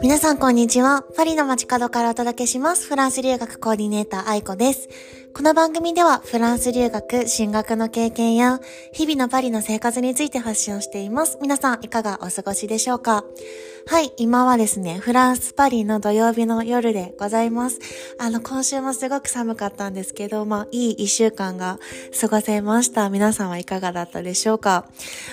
皆さんこんにちは。パリの街角からお届けします。フランス留学コーディネーター愛子です。この番組ではフランス留学、進学の経験や日々のパリの生活について発信をしています。皆さんいかがお過ごしでしょうか？はい、今はですね、フランスパリの土曜日の夜でございます。あの、今週もすごく寒かったんですけど、まあ、いい一週間が過ごせました。皆さんはいかがだったでしょうか？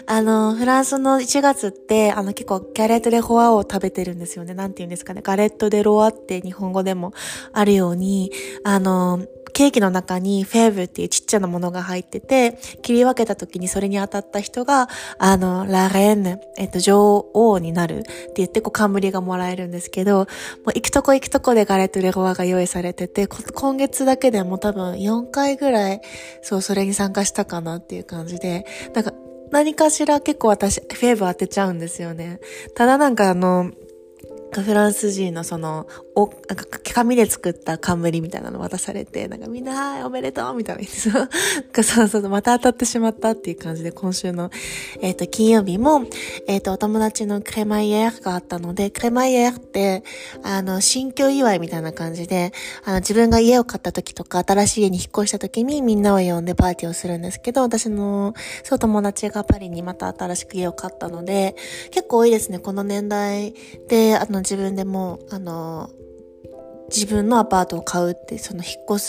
あの、フランスの1月って、あの、結構ギャレットでホアを食べてるんですよね。なんて言うんですかね。ガレットデロアって日本語でもあるように、あの、ケーキの中にフェーブっていうちっちゃなものが入ってて、切り分けた時にそれに当たった人が、あの、ラレンヌ、えっと、女王になるって言って、こう、冠がもらえるんですけど、もう行くとこ行くとこでガレットレゴワが用意されてて、今月だけでも多分4回ぐらい、そう、それに参加したかなっていう感じで、なんか、何かしら結構私、フェーブ当てちゃうんですよね。ただなんかあの、フランス人のその、お、なんか紙で作った冠みたいなの渡されて、なんかみんな、おめでとうみたいなそうそう、また当たってしまったっていう感じで、今週の、えっ、ー、と、金曜日も、えっ、ー、と、お友達のクレマイエーがあったので、クレマイエーって、あの、新居祝いみたいな感じで、あの、自分が家を買った時とか、新しい家に引っ越した時にみんなを呼んでパーティーをするんですけど、私の、そう友達がパリにまた新しく家を買ったので、結構多いですね、この年代で、あの、自分でも、あの、自分のアパートを買うって、その引っ越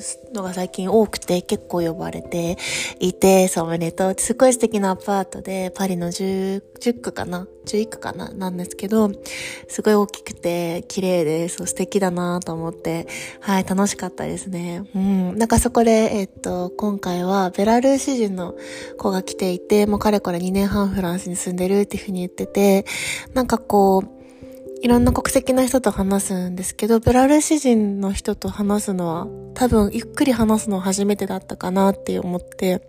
すのが最近多くて結構呼ばれていて、そうおめでとうすごい素敵なアパートで、パリの10、10区かな ?11 区かな？なんですけど、すごい大きくて綺麗で、そう素敵だなと思って、はい、楽しかったですね。うん。なんかそこで、えっと、今回はベラルーシ人の子が来ていて、もうかれこれ2年半フランスに住んでるっていうふうに言ってて、なんかこう、いろんな国籍の人と話すんですけど、ベラルーシ人の人と話すのは、多分ゆっくり話すの初めてだったかなって思って、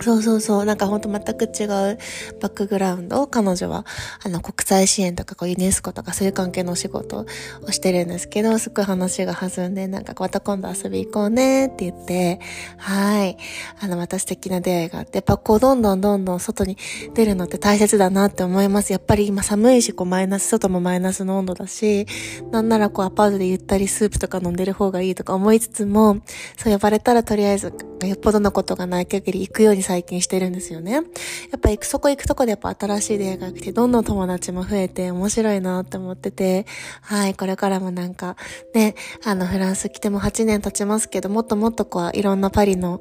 そうそうそう。なんかほんと全く違うバックグラウンドを彼女は、あの、国際支援とかこうユネスコとかそういう関係のお仕事をしてるんですけど、すごい話が弾んで、なんかまた今度遊び行こうねって言って、はい。あの、また素敵な出会いがあって、やっぱこうどんどんどんどん外に出るのって大切だなって思います。やっぱり今寒いし、こうマイナス、外もマイナスの温度だし、なんならこうアパートでゆったりスープとか飲んでる方がいいとか思いつつも、そう呼ばれたらとりあえず、よっぽどのことがない限り行くように最近してるんですよね。やっぱ行く、そこ行くとこでやっぱ新しい出会いが来て、どんどん友達も増えて面白いなって思ってて、はい、これからもなんか、ね、あの、フランス来ても8年経ちますけど、もっともっとこう、いろんなパリの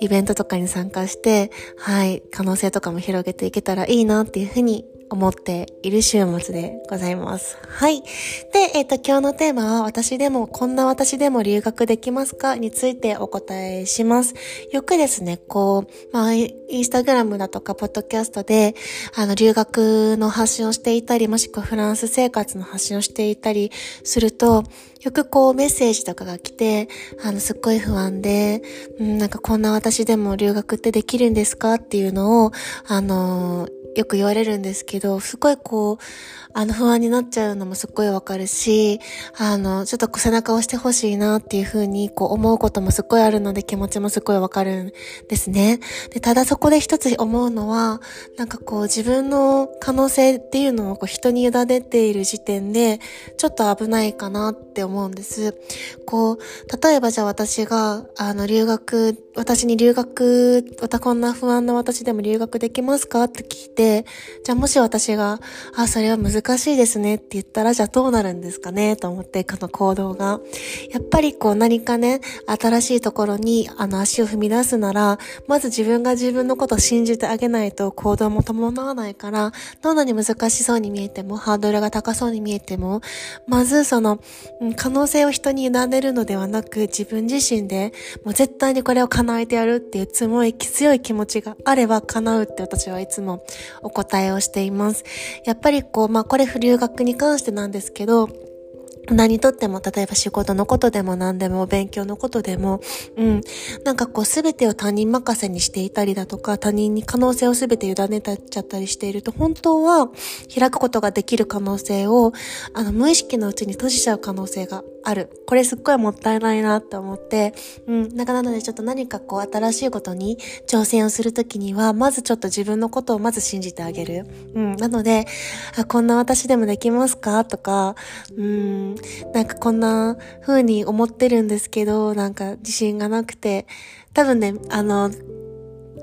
イベントとかに参加して、はい、可能性とかも広げていけたらいいなっていうふうに思っている週末でございます。はい。で、えっ、ー、と、今日のテーマは、私でも、こんな私でも留学できますかについてお答えします。よくですね、こう、まあ、インスタグラムだとか、ポッドキャストで、あの、留学の発信をしていたり、もしくはフランス生活の発信をしていたりすると、よくこうメッセージとかが来て、あの、すっごい不安で、うん、なんかこんな私でも留学ってできるんですかっていうのを、あのよく言われるんですけど、すごいこう、あの不安になっちゃうのもすっごいわかるし、あの、ちょっと背中を押してほしいなっていうふうにこう思うこともすっごいあるので気持ちもすっごいわかるんですね。で、ただそこで一つ思うのは、なんかこう自分の可能性っていうのをこう人に委ねている時点で、ちょっと危ないかなって思思うんです。こう、例えばじゃあ私が、あの、留学、私に留学、またこんな不安な私でも留学できますか？って聞いて、じゃあもし私が、あ、それは難しいですねって言ったら、じゃあどうなるんですかね？と思って、この行動が。やっぱりこう何かね、新しいところにあの足を踏み出すなら、まず自分が自分のことを信じてあげないと行動も伴わないから、どんなに難しそうに見えても、ハードルが高そうに見えても、まずその、可能性を人に委ねるのではなく、自分自身で、もう絶対にこれを叶えてやるっていう強い、強い気持ちがあれば叶うって私はいつもお答えをしています。やっぱりこう、まあこれ留学に関してなんですけど、何とっても、例えば仕事のことでも何でも、勉強のことでも、うん。なんかこう、すべてを他人任せにしていたりだとか、他人に可能性をすべて委ねたっちゃったりしていると、本当は開くことができる可能性を、あの、無意識のうちに閉じちゃう可能性がある。これすっごいもったいないなって思って、うん。なんかなのでちょっと何かこう新しいことに挑戦をするときには、まずちょっと自分のことをまず信じてあげる。うん。なので、あ、こんな私でもできますか？とか、うん。なんかこんな風に思ってるんですけど、なんか自信がなくて、多分ね、あの、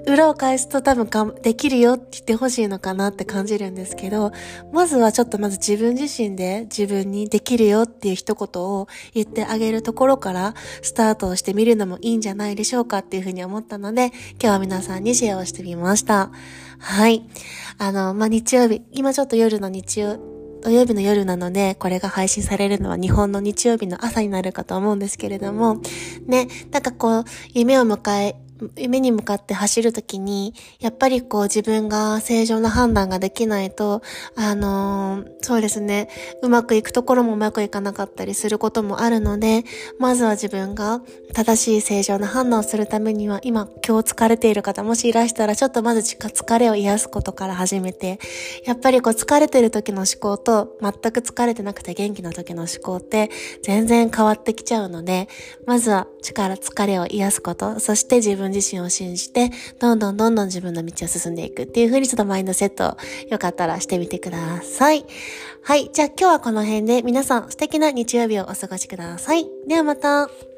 裏を返すと多分かできるよって言ってほしいのかなって感じるんですけど、まずはちょっとまず自分自身で自分にできるよっていう一言を言ってあげるところからスタートをしてみるのもいいんじゃないでしょうかっていうふうに思ったので、今日は皆さんにシェアをしてみました。はい。あの、まあ、日曜日、今ちょっと夜の日曜、土曜日の夜なので、これが配信されるのは日本の日曜日の朝になるかと思うんですけれども、ね、なんかこう、夢を迎え、夢に向かって走るときに、やっぱりこう自分が正常な判断ができないと、あのー、そうですね、うまくいくところもうまくいかなかったりすることもあるので、まずは自分が正しい正常な判断をするためには、今今日疲れている方もしいらしたら、ちょっとまず疲れを癒すことから始めて、やっぱりこう疲れてる時の思考と、全く疲れてなくて元気な時の思考って全然変わってきちゃうので、まずは力、疲れを癒すこと、そして自分自身を信じて、どんどんどんどん自分の道を進んでいくっていう風にちょっとマインドセットよかったらしてみてください。はい。じゃあ今日はこの辺で皆さん素敵な日曜日をお過ごしください。ではまた。